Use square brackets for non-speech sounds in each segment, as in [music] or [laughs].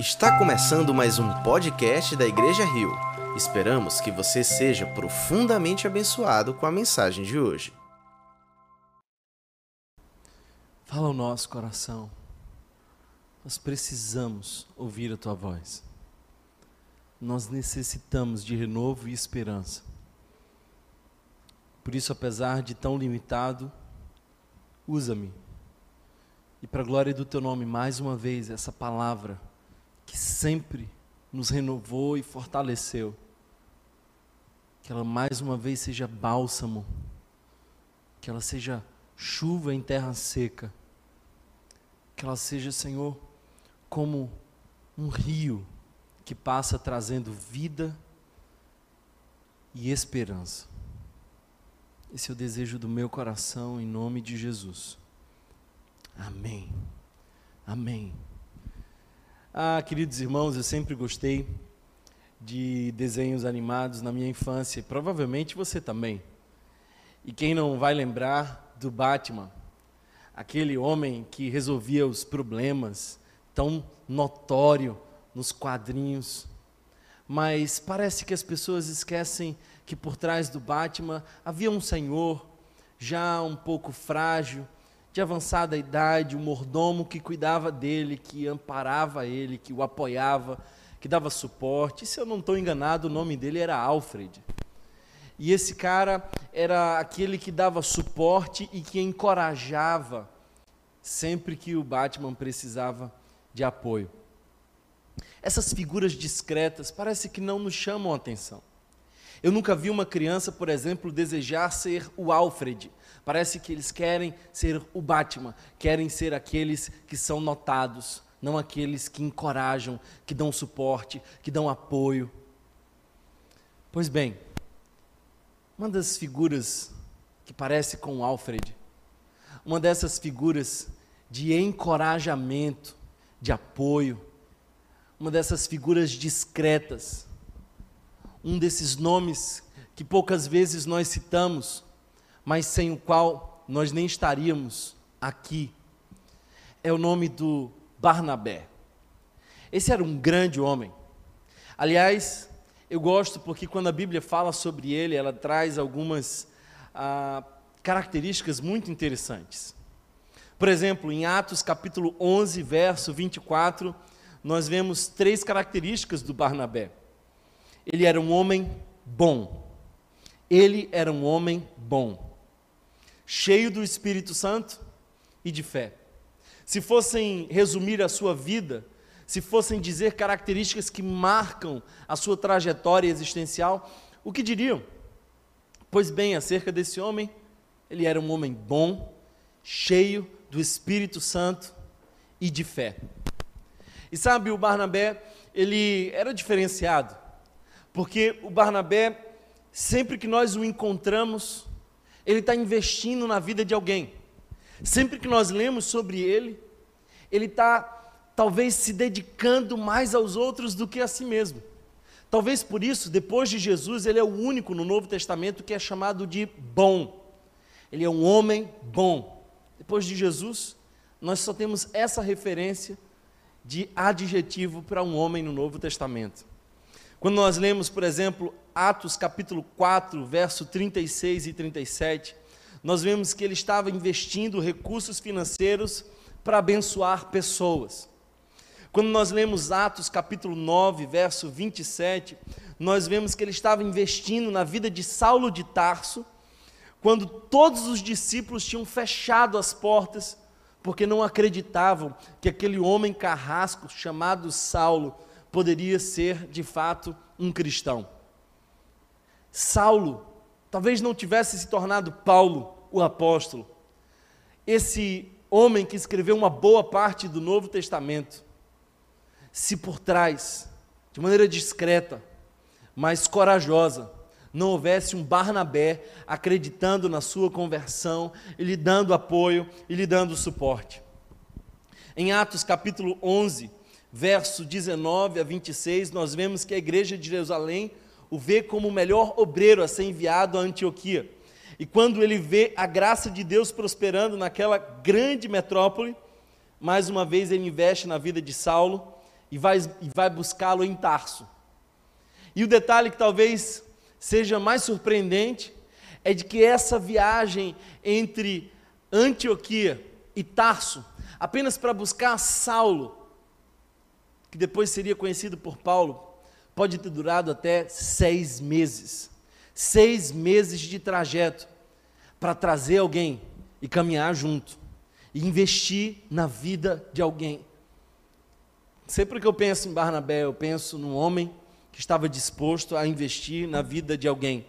Está começando mais um podcast da Igreja Rio. Esperamos que você seja profundamente abençoado com a mensagem de hoje. Fala o nosso coração. Nós precisamos ouvir a tua voz. Nós necessitamos de renovo e esperança. Por isso, apesar de tão limitado, usa-me. E para a glória do teu nome, mais uma vez, essa palavra que sempre nos renovou e fortaleceu. Que ela mais uma vez seja bálsamo, que ela seja chuva em terra seca, que ela seja, Senhor, como um rio que passa trazendo vida e esperança. Esse é o desejo do meu coração, em nome de Jesus. Amém. Amém. Ah, queridos irmãos, eu sempre gostei de desenhos animados na minha infância, provavelmente você também. E quem não vai lembrar do Batman, aquele homem que resolvia os problemas, tão notório nos quadrinhos. Mas parece que as pessoas esquecem que por trás do Batman havia um senhor já um pouco frágil, de avançada idade, um mordomo que cuidava dele, que amparava ele, que o apoiava, que dava suporte. Se eu não estou enganado, o nome dele era Alfred. E esse cara era aquele que dava suporte e que encorajava sempre que o Batman precisava de apoio. Essas figuras discretas parece que não nos chamam a atenção. Eu nunca vi uma criança, por exemplo, desejar ser o Alfred. Parece que eles querem ser o Batman, querem ser aqueles que são notados, não aqueles que encorajam, que dão suporte, que dão apoio. Pois bem, uma das figuras que parece com o Alfred, uma dessas figuras de encorajamento, de apoio, uma dessas figuras discretas, um desses nomes que poucas vezes nós citamos, mas sem o qual nós nem estaríamos aqui. É o nome do Barnabé. Esse era um grande homem. Aliás, eu gosto porque quando a Bíblia fala sobre ele, ela traz algumas ah, características muito interessantes. Por exemplo, em Atos capítulo 11, verso 24, nós vemos três características do Barnabé. Ele era um homem bom. Ele era um homem bom. Cheio do Espírito Santo e de fé. Se fossem resumir a sua vida, se fossem dizer características que marcam a sua trajetória existencial, o que diriam? Pois bem, acerca desse homem, ele era um homem bom, cheio do Espírito Santo e de fé. E sabe, o Barnabé, ele era diferenciado, porque o Barnabé, sempre que nós o encontramos, ele está investindo na vida de alguém. Sempre que nós lemos sobre ele, ele está talvez se dedicando mais aos outros do que a si mesmo. Talvez por isso, depois de Jesus, ele é o único no Novo Testamento que é chamado de bom. Ele é um homem bom. Depois de Jesus, nós só temos essa referência de adjetivo para um homem no Novo Testamento. Quando nós lemos, por exemplo, Atos capítulo 4, verso 36 e 37, nós vemos que ele estava investindo recursos financeiros para abençoar pessoas. Quando nós lemos Atos capítulo 9, verso 27, nós vemos que ele estava investindo na vida de Saulo de Tarso, quando todos os discípulos tinham fechado as portas, porque não acreditavam que aquele homem carrasco chamado Saulo poderia ser de fato um cristão. Saulo talvez não tivesse se tornado Paulo, o apóstolo. Esse homem que escreveu uma boa parte do Novo Testamento, se por trás, de maneira discreta, mas corajosa, não houvesse um Barnabé acreditando na sua conversão, e lhe dando apoio e lhe dando suporte. Em Atos capítulo 11, verso 19 a 26, nós vemos que a igreja de Jerusalém o vê como o melhor obreiro a ser enviado a Antioquia. E quando ele vê a graça de Deus prosperando naquela grande metrópole, mais uma vez ele investe na vida de Saulo e vai, e vai buscá-lo em Tarso. E o detalhe que talvez seja mais surpreendente é de que essa viagem entre Antioquia e Tarso, apenas para buscar Saulo, que depois seria conhecido por Paulo, pode ter durado até seis meses. Seis meses de trajeto para trazer alguém e caminhar junto, e investir na vida de alguém. Sempre que eu penso em Barnabé, eu penso num homem que estava disposto a investir na vida de alguém.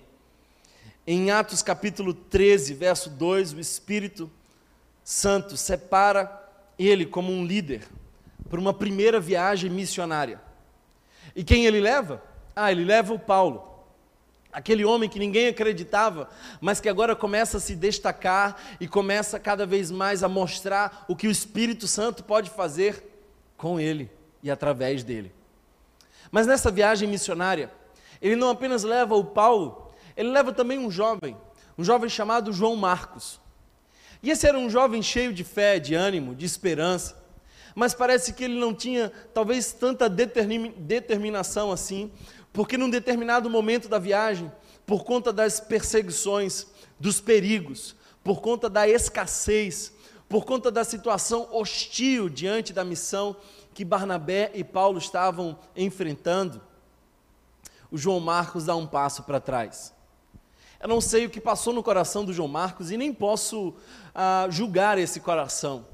Em Atos capítulo 13, verso 2, o Espírito Santo separa ele como um líder para uma primeira viagem missionária. E quem ele leva? Ah, ele leva o Paulo. Aquele homem que ninguém acreditava, mas que agora começa a se destacar e começa cada vez mais a mostrar o que o Espírito Santo pode fazer com ele e através dele. Mas nessa viagem missionária, ele não apenas leva o Paulo, ele leva também um jovem, um jovem chamado João Marcos. E esse era um jovem cheio de fé, de ânimo, de esperança, mas parece que ele não tinha talvez tanta determinação assim, porque num determinado momento da viagem, por conta das perseguições, dos perigos, por conta da escassez, por conta da situação hostil diante da missão que Barnabé e Paulo estavam enfrentando, o João Marcos dá um passo para trás. Eu não sei o que passou no coração do João Marcos e nem posso ah, julgar esse coração.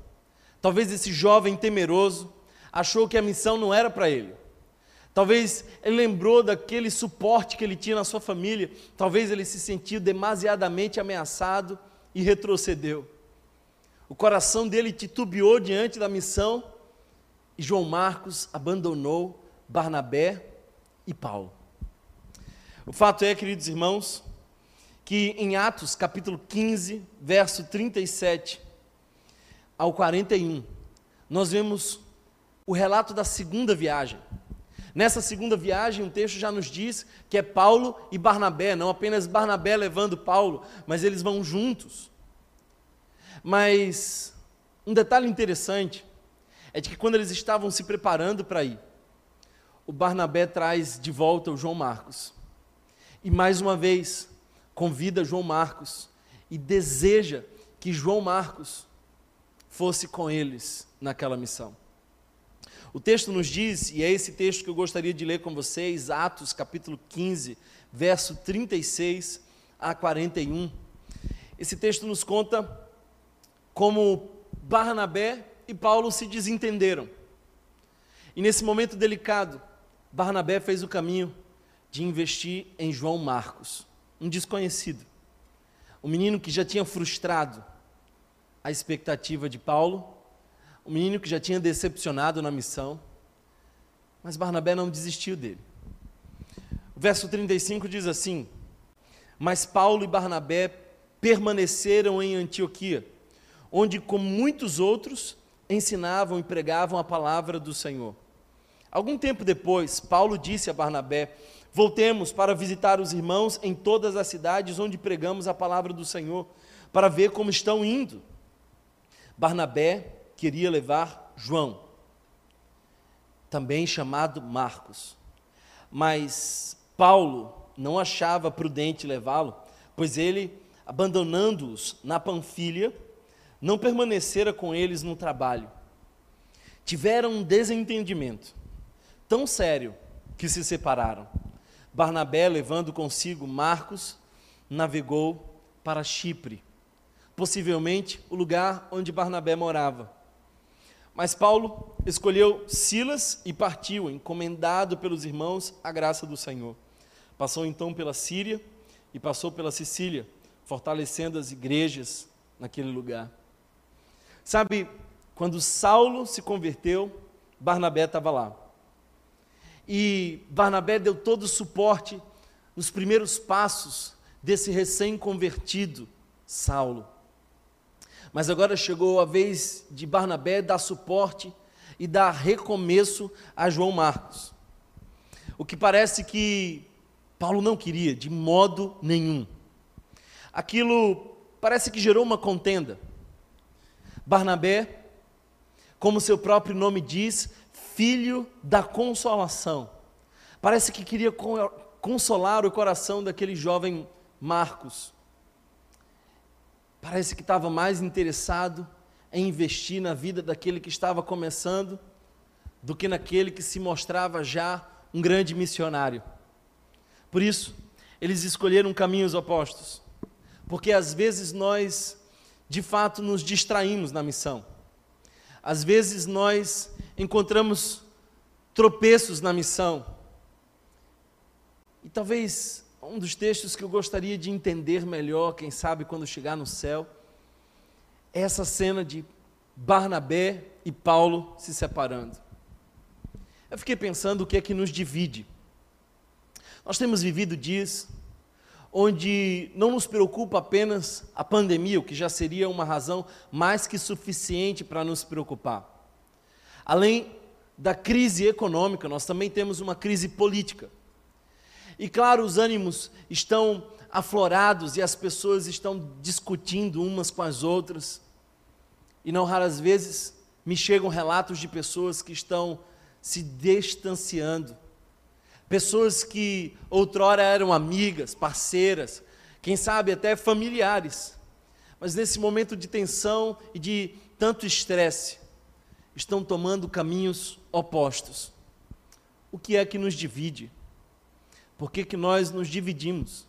Talvez esse jovem temeroso achou que a missão não era para ele. Talvez ele lembrou daquele suporte que ele tinha na sua família. Talvez ele se sentiu demasiadamente ameaçado e retrocedeu. O coração dele titubeou diante da missão e João Marcos abandonou Barnabé e Paulo. O fato é, queridos irmãos, que em Atos capítulo 15, verso 37 ao 41, nós vemos o relato da segunda viagem. Nessa segunda viagem, o texto já nos diz que é Paulo e Barnabé, não apenas Barnabé levando Paulo, mas eles vão juntos. Mas um detalhe interessante é de que quando eles estavam se preparando para ir, o Barnabé traz de volta o João Marcos. E mais uma vez, convida João Marcos e deseja que João Marcos fosse com eles naquela missão. O texto nos diz, e é esse texto que eu gostaria de ler com vocês, Atos capítulo 15, verso 36 a 41. Esse texto nos conta como Barnabé e Paulo se desentenderam. E nesse momento delicado, Barnabé fez o caminho de investir em João Marcos um desconhecido, um menino que já tinha frustrado a expectativa de Paulo, um menino que já tinha decepcionado na missão, mas Barnabé não desistiu dele. O verso 35 diz assim: Mas Paulo e Barnabé permaneceram em Antioquia, onde, como muitos outros, ensinavam e pregavam a palavra do Senhor. Algum tempo depois, Paulo disse a Barnabé: Voltemos para visitar os irmãos em todas as cidades onde pregamos a palavra do Senhor, para ver como estão indo. Barnabé queria levar João, também chamado Marcos, mas Paulo não achava prudente levá-lo, pois ele, abandonando-os na Panfilha, não permanecera com eles no trabalho. Tiveram um desentendimento tão sério que se separaram. Barnabé, levando consigo Marcos, navegou para Chipre, possivelmente o lugar onde Barnabé morava. Mas Paulo escolheu Silas e partiu, encomendado pelos irmãos à graça do Senhor. Passou então pela Síria e passou pela Sicília, fortalecendo as igrejas naquele lugar. Sabe, quando Saulo se converteu, Barnabé estava lá. E Barnabé deu todo o suporte nos primeiros passos desse recém-convertido Saulo. Mas agora chegou a vez de Barnabé dar suporte e dar recomeço a João Marcos. O que parece que Paulo não queria de modo nenhum. Aquilo parece que gerou uma contenda. Barnabé, como seu próprio nome diz, filho da consolação. Parece que queria consolar o coração daquele jovem Marcos. Parece que estava mais interessado em investir na vida daquele que estava começando do que naquele que se mostrava já um grande missionário. Por isso, eles escolheram caminhos opostos, porque às vezes nós, de fato, nos distraímos na missão. Às vezes nós encontramos tropeços na missão. E talvez um dos textos que eu gostaria de entender melhor, quem sabe quando chegar no céu, é essa cena de Barnabé e Paulo se separando. Eu fiquei pensando o que é que nos divide. Nós temos vivido dias onde não nos preocupa apenas a pandemia, o que já seria uma razão mais que suficiente para nos preocupar. Além da crise econômica, nós também temos uma crise política. E claro, os ânimos estão aflorados e as pessoas estão discutindo umas com as outras. E não raras vezes me chegam relatos de pessoas que estão se distanciando. Pessoas que outrora eram amigas, parceiras, quem sabe até familiares, mas nesse momento de tensão e de tanto estresse, estão tomando caminhos opostos. O que é que nos divide? Por que, que nós nos dividimos?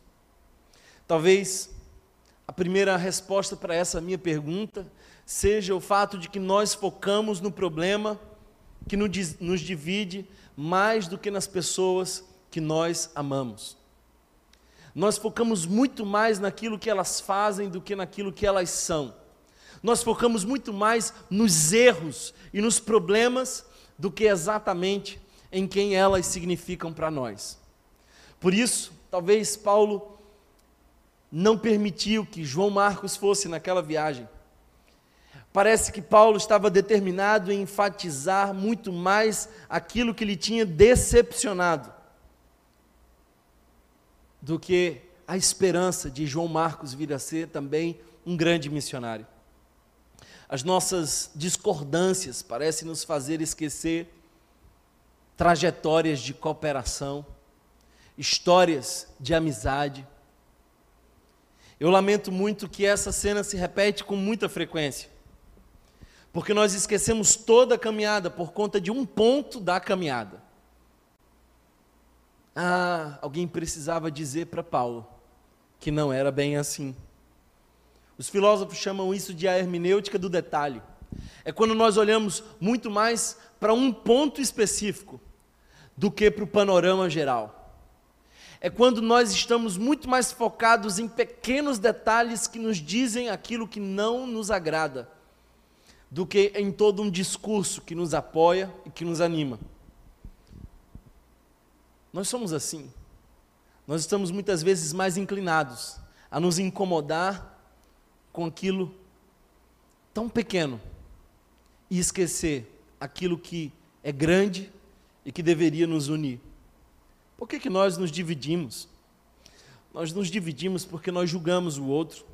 Talvez a primeira resposta para essa minha pergunta seja o fato de que nós focamos no problema que nos divide mais do que nas pessoas que nós amamos. Nós focamos muito mais naquilo que elas fazem do que naquilo que elas são. Nós focamos muito mais nos erros e nos problemas do que exatamente em quem elas significam para nós. Por isso, talvez Paulo não permitiu que João Marcos fosse naquela viagem Parece que Paulo estava determinado em enfatizar muito mais aquilo que lhe tinha decepcionado do que a esperança de João Marcos vir a ser também um grande missionário. As nossas discordâncias parecem nos fazer esquecer trajetórias de cooperação, histórias de amizade. Eu lamento muito que essa cena se repete com muita frequência porque nós esquecemos toda a caminhada por conta de um ponto da caminhada. Ah, alguém precisava dizer para Paulo que não era bem assim. Os filósofos chamam isso de a hermenêutica do detalhe. É quando nós olhamos muito mais para um ponto específico do que para o panorama geral. É quando nós estamos muito mais focados em pequenos detalhes que nos dizem aquilo que não nos agrada do que em todo um discurso que nos apoia e que nos anima. Nós somos assim. Nós estamos muitas vezes mais inclinados a nos incomodar com aquilo tão pequeno e esquecer aquilo que é grande e que deveria nos unir. Por que, que nós nos dividimos? Nós nos dividimos porque nós julgamos o outro,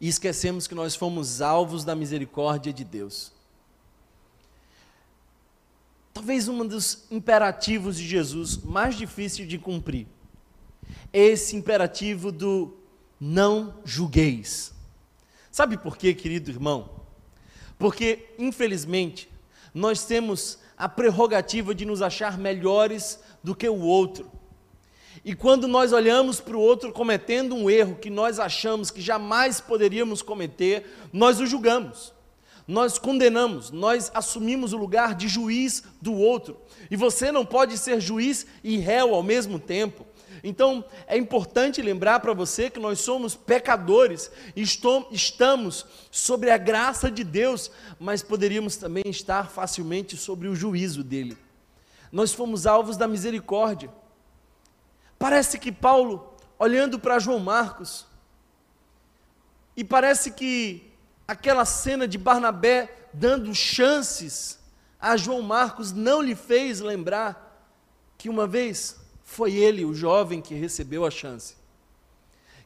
e esquecemos que nós fomos alvos da misericórdia de Deus. Talvez um dos imperativos de Jesus mais difícil de cumprir é esse imperativo do não julgueis. Sabe por quê, querido irmão? Porque, infelizmente, nós temos a prerrogativa de nos achar melhores do que o outro. E quando nós olhamos para o outro cometendo um erro que nós achamos que jamais poderíamos cometer, nós o julgamos, nós condenamos, nós assumimos o lugar de juiz do outro. E você não pode ser juiz e réu ao mesmo tempo. Então, é importante lembrar para você que nós somos pecadores, estamos sobre a graça de Deus, mas poderíamos também estar facilmente sobre o juízo dele. Nós fomos alvos da misericórdia. Parece que Paulo, olhando para João Marcos, e parece que aquela cena de Barnabé dando chances a João Marcos não lhe fez lembrar que uma vez foi ele o jovem que recebeu a chance.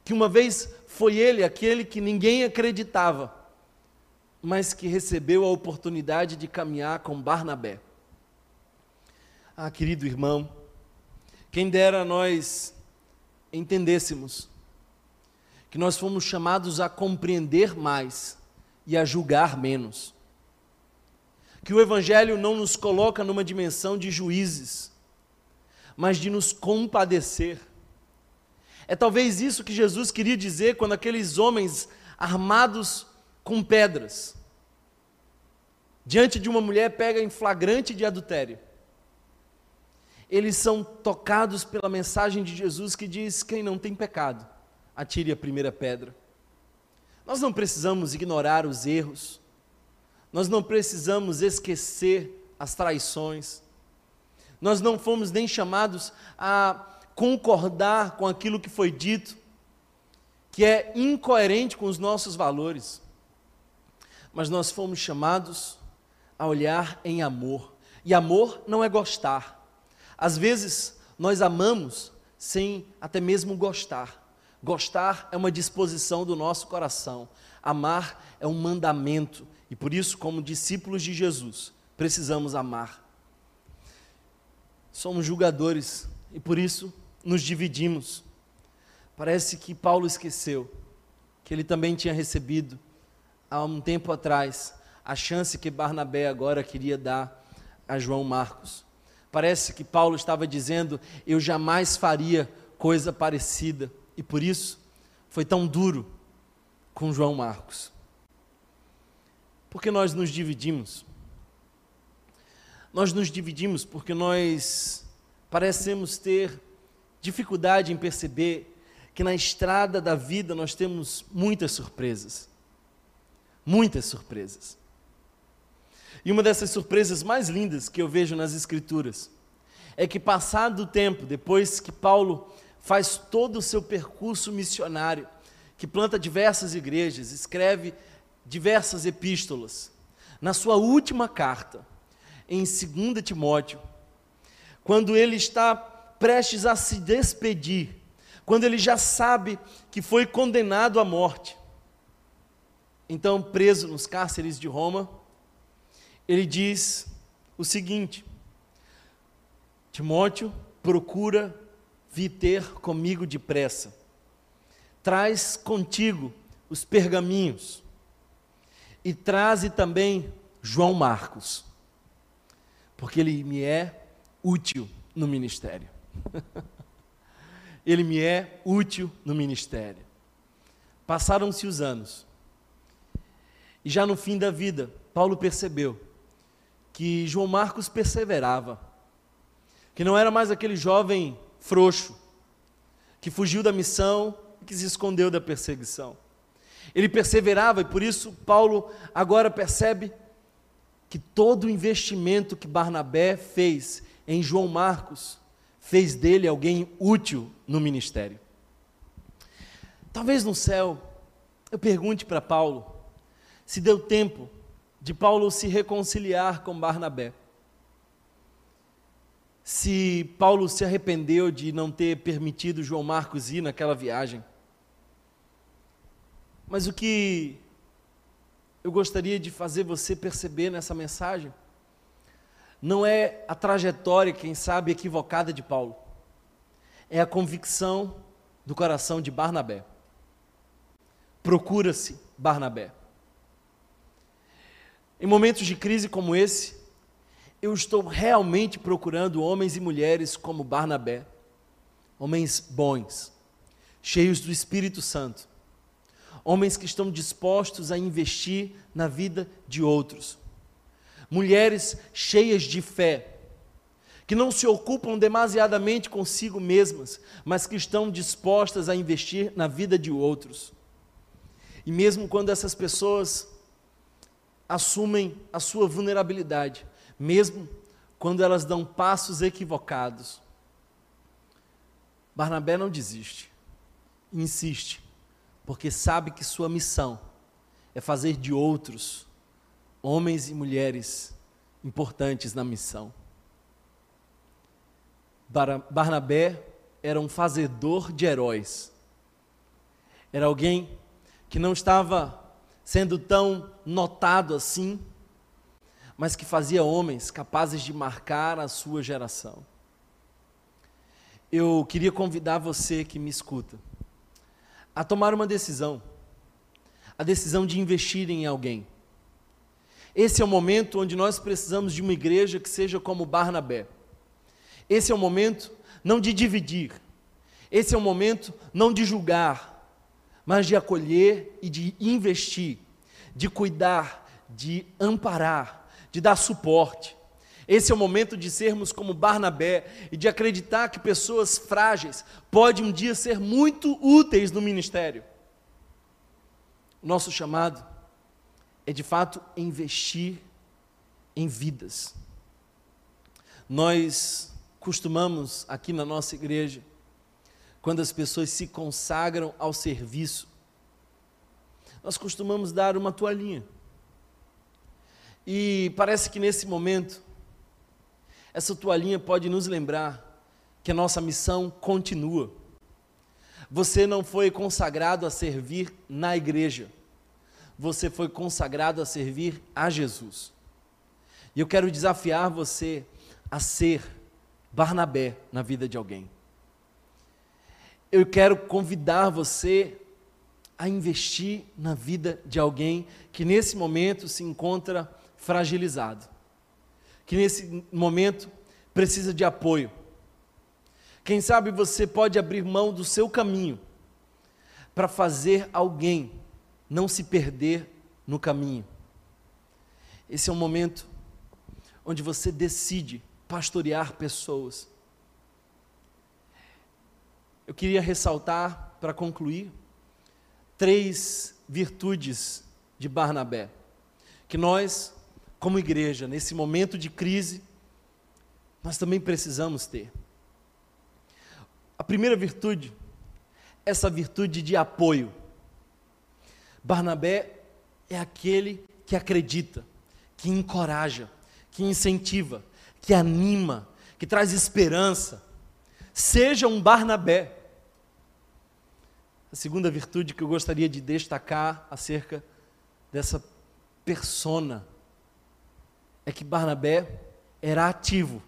Que uma vez foi ele aquele que ninguém acreditava, mas que recebeu a oportunidade de caminhar com Barnabé. Ah, querido irmão, quem dera nós entendêssemos que nós fomos chamados a compreender mais e a julgar menos. Que o Evangelho não nos coloca numa dimensão de juízes, mas de nos compadecer. É talvez isso que Jesus queria dizer quando aqueles homens armados com pedras, diante de uma mulher pega em flagrante de adultério, eles são tocados pela mensagem de Jesus que diz: quem não tem pecado, atire a primeira pedra. Nós não precisamos ignorar os erros, nós não precisamos esquecer as traições, nós não fomos nem chamados a concordar com aquilo que foi dito, que é incoerente com os nossos valores, mas nós fomos chamados a olhar em amor, e amor não é gostar, às vezes, nós amamos sem até mesmo gostar. Gostar é uma disposição do nosso coração. Amar é um mandamento. E por isso, como discípulos de Jesus, precisamos amar. Somos julgadores e por isso nos dividimos. Parece que Paulo esqueceu que ele também tinha recebido, há um tempo atrás, a chance que Barnabé agora queria dar a João Marcos. Parece que Paulo estava dizendo: Eu jamais faria coisa parecida. E por isso foi tão duro com João Marcos. Porque nós nos dividimos. Nós nos dividimos porque nós parecemos ter dificuldade em perceber que na estrada da vida nós temos muitas surpresas. Muitas surpresas. E uma dessas surpresas mais lindas que eu vejo nas Escrituras é que, passado o tempo, depois que Paulo faz todo o seu percurso missionário, que planta diversas igrejas, escreve diversas epístolas, na sua última carta, em 2 Timóteo, quando ele está prestes a se despedir, quando ele já sabe que foi condenado à morte, então preso nos cárceres de Roma, ele diz o seguinte: Timóteo, procura vir ter comigo depressa. Traz contigo os pergaminhos e traze também João Marcos, porque ele me é útil no ministério. [laughs] ele me é útil no ministério. Passaram-se os anos, e já no fim da vida, Paulo percebeu que João Marcos perseverava, que não era mais aquele jovem frouxo, que fugiu da missão e que se escondeu da perseguição. Ele perseverava e por isso Paulo agora percebe que todo o investimento que Barnabé fez em João Marcos fez dele alguém útil no ministério. Talvez no céu eu pergunte para Paulo se deu tempo de Paulo se reconciliar com Barnabé. Se Paulo se arrependeu de não ter permitido João Marcos ir naquela viagem. Mas o que eu gostaria de fazer você perceber nessa mensagem não é a trajetória, quem sabe, equivocada de Paulo, é a convicção do coração de Barnabé. Procura-se Barnabé. Em momentos de crise como esse, eu estou realmente procurando homens e mulheres como Barnabé, homens bons, cheios do Espírito Santo, homens que estão dispostos a investir na vida de outros, mulheres cheias de fé, que não se ocupam demasiadamente consigo mesmas, mas que estão dispostas a investir na vida de outros. E mesmo quando essas pessoas assumem a sua vulnerabilidade, mesmo quando elas dão passos equivocados. Barnabé não desiste, insiste, porque sabe que sua missão é fazer de outros homens e mulheres importantes na missão. Barnabé era um fazedor de heróis. Era alguém que não estava sendo tão notado assim, mas que fazia homens capazes de marcar a sua geração. Eu queria convidar você que me escuta a tomar uma decisão, a decisão de investir em alguém. Esse é o momento onde nós precisamos de uma igreja que seja como Barnabé. Esse é o momento não de dividir, esse é o momento não de julgar, mas de acolher e de investir, de cuidar, de amparar, de dar suporte. Esse é o momento de sermos como Barnabé e de acreditar que pessoas frágeis podem um dia ser muito úteis no ministério. Nosso chamado é de fato investir em vidas. Nós costumamos aqui na nossa igreja, quando as pessoas se consagram ao serviço, nós costumamos dar uma toalhinha. E parece que nesse momento, essa toalhinha pode nos lembrar que a nossa missão continua. Você não foi consagrado a servir na igreja, você foi consagrado a servir a Jesus. E eu quero desafiar você a ser Barnabé na vida de alguém. Eu quero convidar você a investir na vida de alguém que nesse momento se encontra fragilizado, que nesse momento precisa de apoio. Quem sabe você pode abrir mão do seu caminho para fazer alguém não se perder no caminho. Esse é um momento onde você decide pastorear pessoas. Eu queria ressaltar, para concluir, três virtudes de Barnabé, que nós, como igreja, nesse momento de crise, nós também precisamos ter. A primeira virtude, essa virtude de apoio. Barnabé é aquele que acredita, que encoraja, que incentiva, que anima, que traz esperança. Seja um Barnabé. A segunda virtude que eu gostaria de destacar acerca dessa persona é que Barnabé era ativo.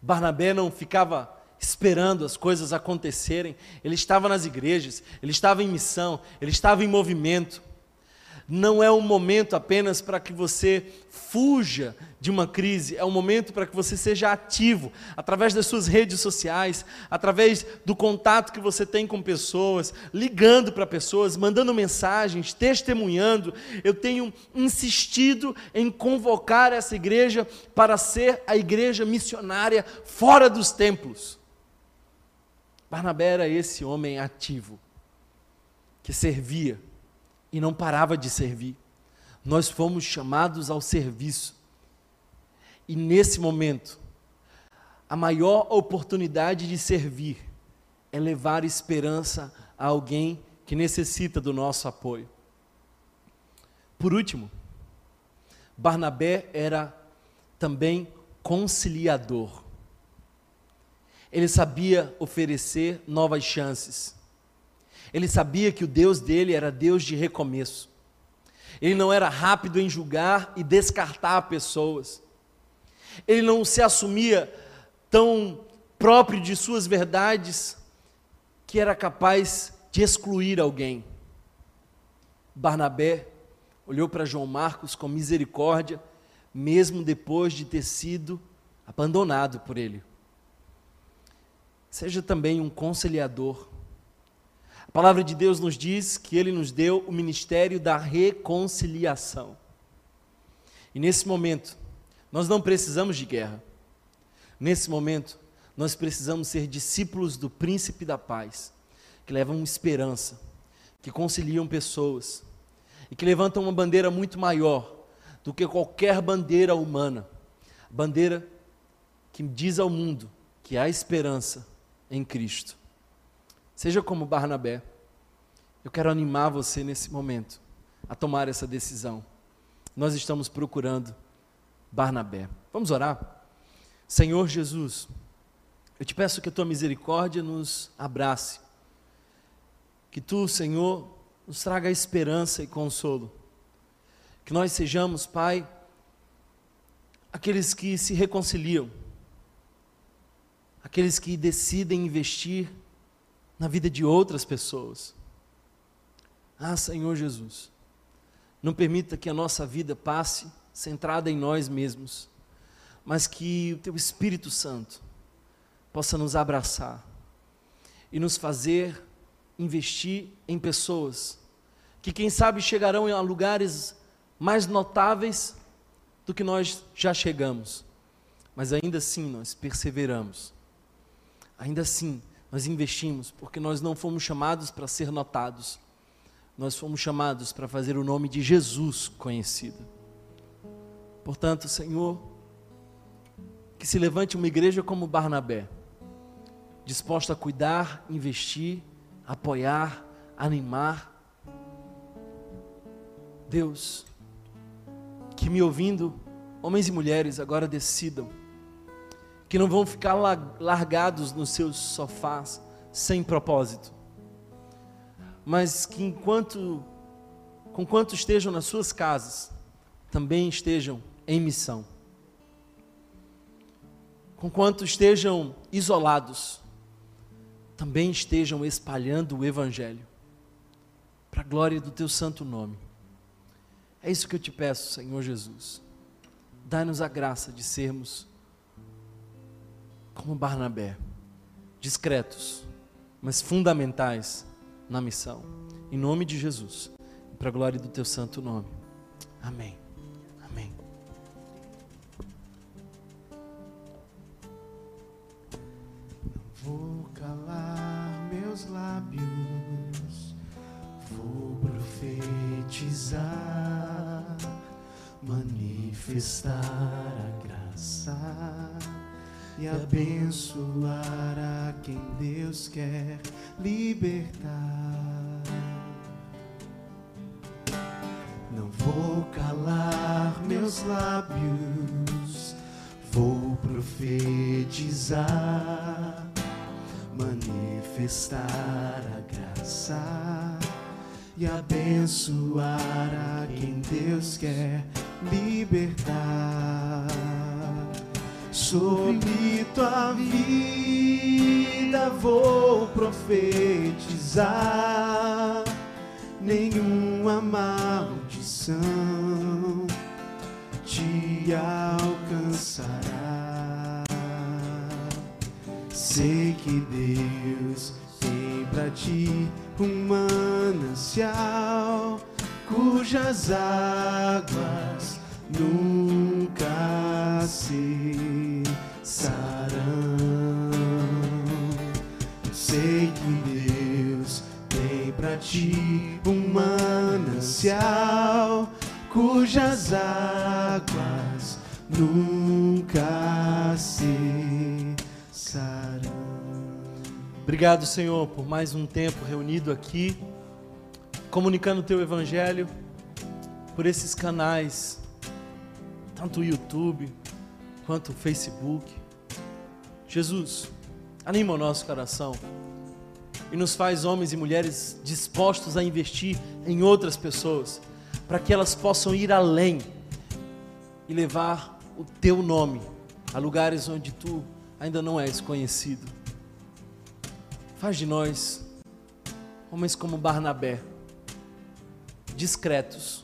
Barnabé não ficava esperando as coisas acontecerem, ele estava nas igrejas, ele estava em missão, ele estava em movimento. Não é um momento apenas para que você fuja de uma crise, é um momento para que você seja ativo, através das suas redes sociais, através do contato que você tem com pessoas, ligando para pessoas, mandando mensagens, testemunhando. Eu tenho insistido em convocar essa igreja para ser a igreja missionária fora dos templos. Barnabé era esse homem ativo, que servia e não parava de servir. Nós fomos chamados ao serviço. E nesse momento, a maior oportunidade de servir é levar esperança a alguém que necessita do nosso apoio. Por último, Barnabé era também conciliador. Ele sabia oferecer novas chances. Ele sabia que o Deus dele era Deus de recomeço. Ele não era rápido em julgar e descartar pessoas. Ele não se assumia tão próprio de suas verdades que era capaz de excluir alguém. Barnabé olhou para João Marcos com misericórdia, mesmo depois de ter sido abandonado por ele. Seja também um conciliador a palavra de Deus nos diz que ele nos deu o ministério da reconciliação. E nesse momento, nós não precisamos de guerra. Nesse momento, nós precisamos ser discípulos do príncipe da paz, que levam esperança, que conciliam pessoas e que levantam uma bandeira muito maior do que qualquer bandeira humana. Bandeira que diz ao mundo que há esperança em Cristo. Seja como Barnabé. Eu quero animar você nesse momento a tomar essa decisão. Nós estamos procurando Barnabé. Vamos orar? Senhor Jesus, eu te peço que a tua misericórdia nos abrace. Que tu, Senhor, nos traga esperança e consolo. Que nós sejamos, Pai, aqueles que se reconciliam, aqueles que decidem investir na vida de outras pessoas. Ah, Senhor Jesus, não permita que a nossa vida passe centrada em nós mesmos, mas que o Teu Espírito Santo possa nos abraçar e nos fazer investir em pessoas que, quem sabe, chegarão a lugares mais notáveis do que nós já chegamos, mas ainda assim nós perseveramos, ainda assim nós investimos, porque nós não fomos chamados para ser notados, nós fomos chamados para fazer o nome de Jesus conhecido. Portanto, Senhor, que se levante uma igreja como Barnabé, disposta a cuidar, investir, apoiar, animar. Deus, que me ouvindo, homens e mulheres, agora decidam que não vão ficar largados nos seus sofás sem propósito, mas que enquanto, com quanto estejam nas suas casas, também estejam em missão. Com quanto estejam isolados, também estejam espalhando o Evangelho, para a glória do Teu santo nome. É isso que eu te peço, Senhor Jesus. Dá-nos a graça de sermos como Barnabé, discretos, mas fundamentais na missão. Em nome de Jesus, para a glória do teu santo nome. Amém. Amém. Vou calar meus lábios, vou profetizar, manifestar a graça e abençoar a quem Deus quer libertar. Não vou calar meus lábios, vou profetizar, manifestar a graça e abençoar a quem Deus quer libertar sobre tua vida vou profetizar. Nenhuma maldição te alcançará. Sei que Deus tem para ti um manancial cujas águas nunca se ti um manancial cujas águas nunca cessarão. Obrigado, Senhor, por mais um tempo reunido aqui, comunicando o teu evangelho por esses canais, tanto o YouTube quanto o Facebook. Jesus, anima o nosso coração e nos faz homens e mulheres dispostos a investir em outras pessoas, para que elas possam ir além e levar o teu nome a lugares onde tu ainda não és conhecido. Faz de nós homens como Barnabé, discretos,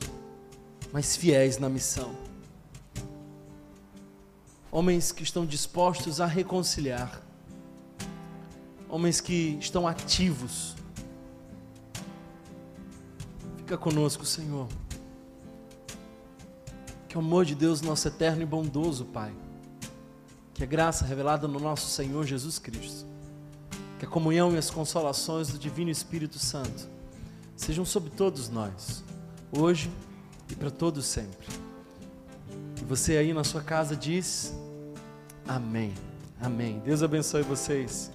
mas fiéis na missão homens que estão dispostos a reconciliar, homens que estão ativos. Fica conosco, Senhor. Que o amor de Deus, nosso eterno e bondoso Pai, que a graça revelada no nosso Senhor Jesus Cristo, que a comunhão e as consolações do Divino Espírito Santo sejam sobre todos nós, hoje e para todos sempre. E você aí na sua casa diz: Amém. Amém. Deus abençoe vocês.